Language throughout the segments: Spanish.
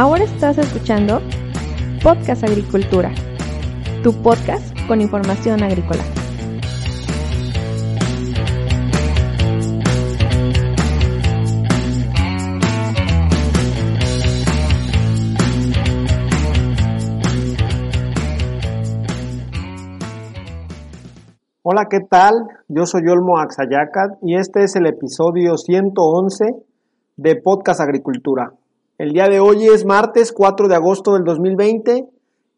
Ahora estás escuchando Podcast Agricultura, tu podcast con información agrícola. Hola, ¿qué tal? Yo soy Olmo Axayacat y este es el episodio 111 de Podcast Agricultura. El día de hoy es martes 4 de agosto del 2020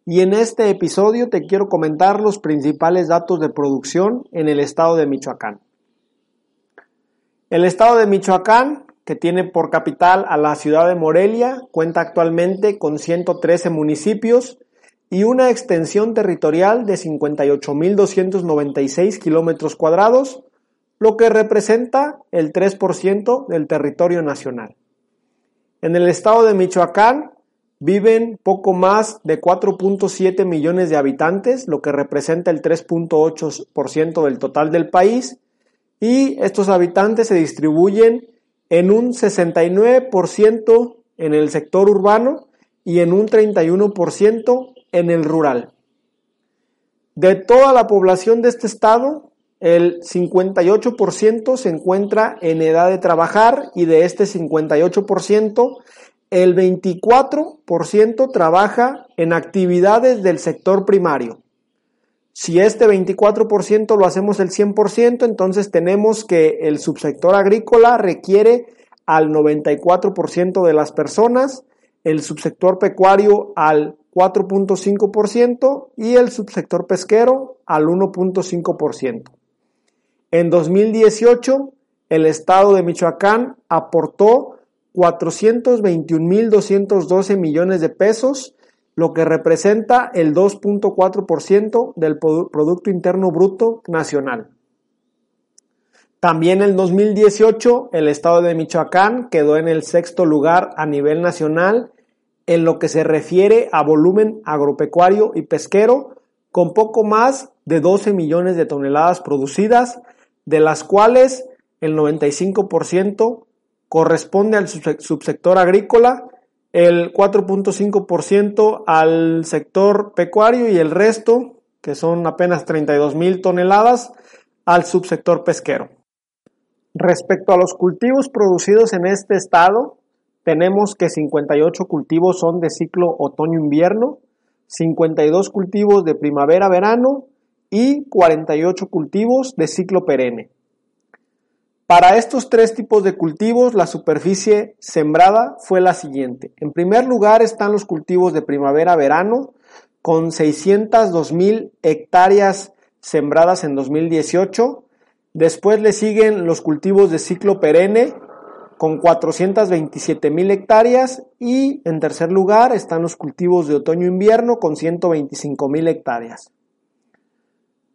y en este episodio te quiero comentar los principales datos de producción en el estado de Michoacán. El estado de Michoacán, que tiene por capital a la ciudad de Morelia, cuenta actualmente con 113 municipios y una extensión territorial de 58.296 kilómetros cuadrados, lo que representa el 3% del territorio nacional. En el estado de Michoacán viven poco más de 4.7 millones de habitantes, lo que representa el 3.8% del total del país, y estos habitantes se distribuyen en un 69% en el sector urbano y en un 31% en el rural. De toda la población de este estado, el 58% se encuentra en edad de trabajar y de este 58%, el 24% trabaja en actividades del sector primario. Si este 24% lo hacemos el 100%, entonces tenemos que el subsector agrícola requiere al 94% de las personas, el subsector pecuario al 4.5% y el subsector pesquero al 1.5%. En 2018, el estado de Michoacán aportó 421.212 millones de pesos, lo que representa el 2.4% del Producto Interno Bruto Nacional. También en 2018, el estado de Michoacán quedó en el sexto lugar a nivel nacional en lo que se refiere a volumen agropecuario y pesquero, con poco más de 12 millones de toneladas producidas, de las cuales el 95% corresponde al subsector agrícola, el 4.5% al sector pecuario y el resto, que son apenas 32 mil toneladas, al subsector pesquero. Respecto a los cultivos producidos en este estado, tenemos que 58 cultivos son de ciclo otoño-invierno, 52 cultivos de primavera-verano y 48 cultivos de ciclo perenne. Para estos tres tipos de cultivos, la superficie sembrada fue la siguiente. En primer lugar están los cultivos de primavera-verano, con 602 mil hectáreas sembradas en 2018. Después le siguen los cultivos de ciclo perenne, con 427 mil hectáreas. Y en tercer lugar están los cultivos de otoño-invierno, con 125 mil hectáreas.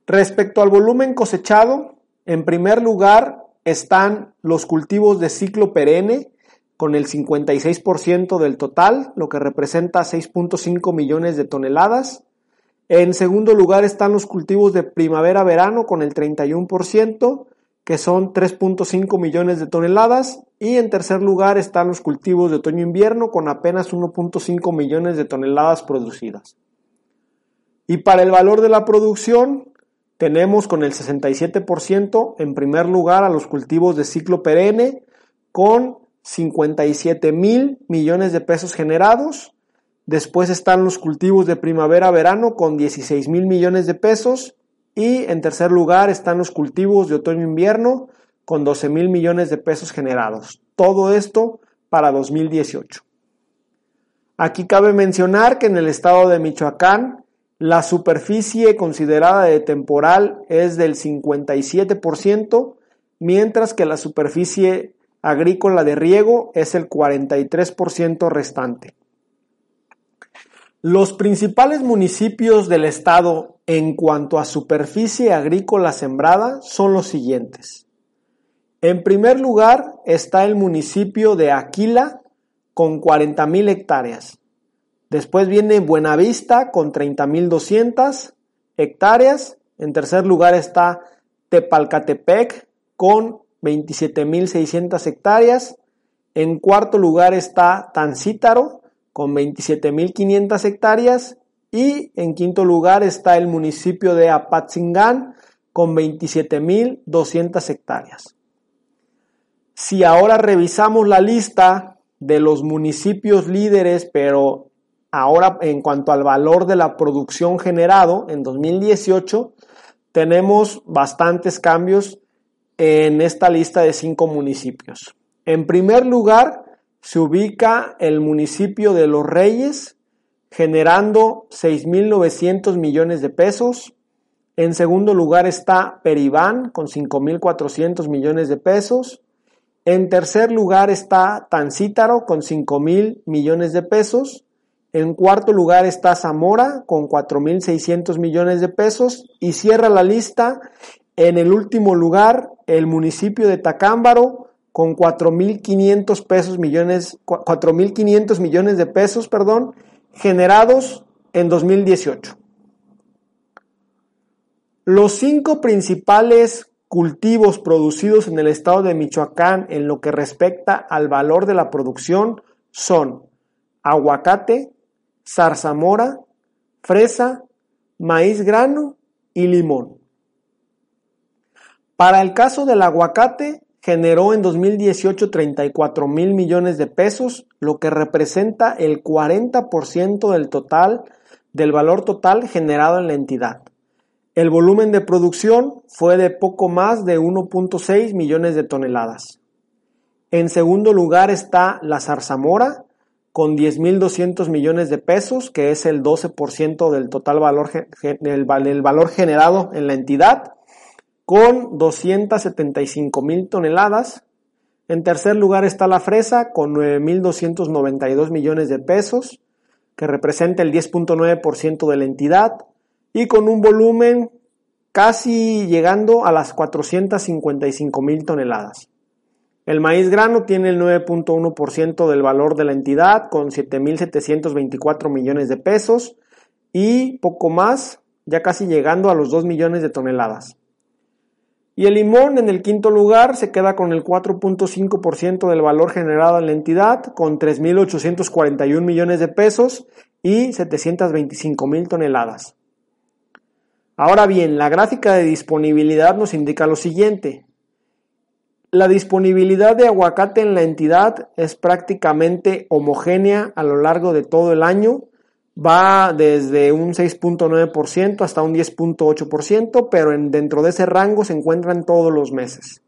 Respecto al volumen cosechado, en primer lugar están los cultivos de ciclo perenne con el 56% del total, lo que representa 6.5 millones de toneladas. En segundo lugar están los cultivos de primavera-verano con el 31%, que son 3.5 millones de toneladas. Y en tercer lugar están los cultivos de otoño-invierno con apenas 1.5 millones de toneladas producidas. Y para el valor de la producción, tenemos con el 67% en primer lugar a los cultivos de ciclo perenne con 57 mil millones de pesos generados. Después están los cultivos de primavera-verano con 16 mil millones de pesos. Y en tercer lugar están los cultivos de otoño-invierno con 12 mil millones de pesos generados. Todo esto para 2018. Aquí cabe mencionar que en el estado de Michoacán la superficie considerada de temporal es del 57%, mientras que la superficie agrícola de riego es el 43% restante. Los principales municipios del estado en cuanto a superficie agrícola sembrada son los siguientes. En primer lugar está el municipio de Aquila con 40.000 hectáreas. Después viene Buenavista con 30.200 hectáreas. En tercer lugar está Tepalcatepec con 27.600 hectáreas. En cuarto lugar está Tancítaro con 27.500 hectáreas y en quinto lugar está el municipio de Apatzingán con 27.200 hectáreas. Si ahora revisamos la lista de los municipios líderes, pero ahora en cuanto al valor de la producción generado en 2018, tenemos bastantes cambios en esta lista de cinco municipios. En primer lugar, se ubica el municipio de Los Reyes, generando 6.900 millones de pesos. En segundo lugar está Peribán, con 5.400 millones de pesos. En tercer lugar está Tancítaro, con 5.000 millones de pesos. En cuarto lugar está Zamora, con 4.600 millones de pesos. Y cierra la lista en el último lugar el municipio de Tacámbaro, con 4.500 pesos millones, 4.500 millones de pesos, perdón, generados en 2018. Los cinco principales cultivos producidos en el estado de Michoacán en lo que respecta al valor de la producción son aguacate, zarzamora, fresa, maíz grano y limón. Para el caso del aguacate, generó en 2018 34 mil millones de pesos, lo que representa el 40% del total del valor total generado en la entidad. El volumen de producción fue de poco más de 1.6 millones de toneladas. En segundo lugar está la zarzamora con 10.200 millones de pesos, que es el 12% del total valor, valor generado en la entidad con 275 mil toneladas. En tercer lugar está la fresa con 9.292 millones de pesos, que representa el 10.9% de la entidad, y con un volumen casi llegando a las 455 mil toneladas. El maíz grano tiene el 9.1% del valor de la entidad con 7.724 millones de pesos y poco más, ya casi llegando a los 2 millones de toneladas. Y el limón en el quinto lugar se queda con el 4.5% del valor generado en la entidad, con 3.841 millones de pesos y 725 mil toneladas. Ahora bien, la gráfica de disponibilidad nos indica lo siguiente. La disponibilidad de aguacate en la entidad es prácticamente homogénea a lo largo de todo el año. Va desde un 6.9% hasta un 10.8%, pero en, dentro de ese rango se encuentran todos los meses.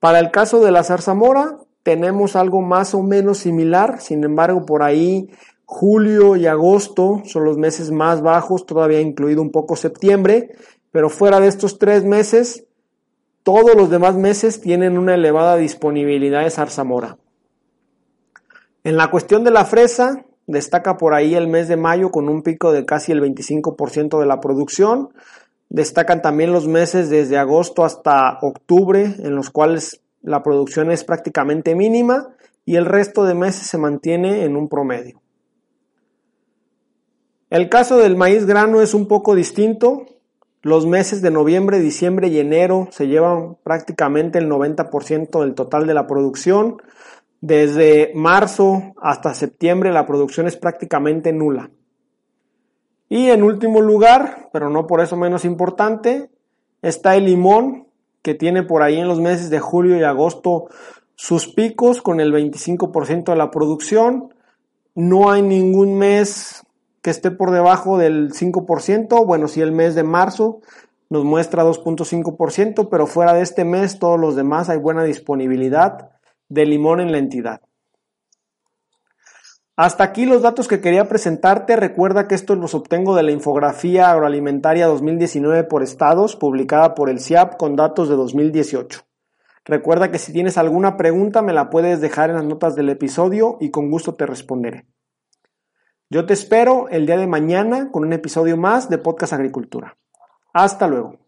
Para el caso de la zarzamora, tenemos algo más o menos similar, sin embargo, por ahí julio y agosto son los meses más bajos, todavía incluido un poco septiembre, pero fuera de estos tres meses, todos los demás meses tienen una elevada disponibilidad de zarzamora. En la cuestión de la fresa, Destaca por ahí el mes de mayo con un pico de casi el 25% de la producción. Destacan también los meses desde agosto hasta octubre en los cuales la producción es prácticamente mínima y el resto de meses se mantiene en un promedio. El caso del maíz grano es un poco distinto. Los meses de noviembre, diciembre y enero se llevan prácticamente el 90% del total de la producción. Desde marzo hasta septiembre la producción es prácticamente nula. Y en último lugar, pero no por eso menos importante, está el limón, que tiene por ahí en los meses de julio y agosto sus picos con el 25% de la producción. No hay ningún mes que esté por debajo del 5%. Bueno, si el mes de marzo nos muestra 2.5%, pero fuera de este mes todos los demás hay buena disponibilidad de limón en la entidad. Hasta aquí los datos que quería presentarte. Recuerda que estos los obtengo de la infografía agroalimentaria 2019 por estados, publicada por el CIAP con datos de 2018. Recuerda que si tienes alguna pregunta me la puedes dejar en las notas del episodio y con gusto te responderé. Yo te espero el día de mañana con un episodio más de Podcast Agricultura. Hasta luego.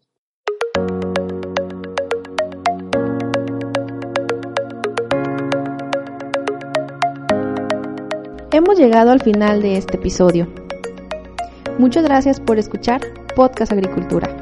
Hemos llegado al final de este episodio. Muchas gracias por escuchar Podcast Agricultura.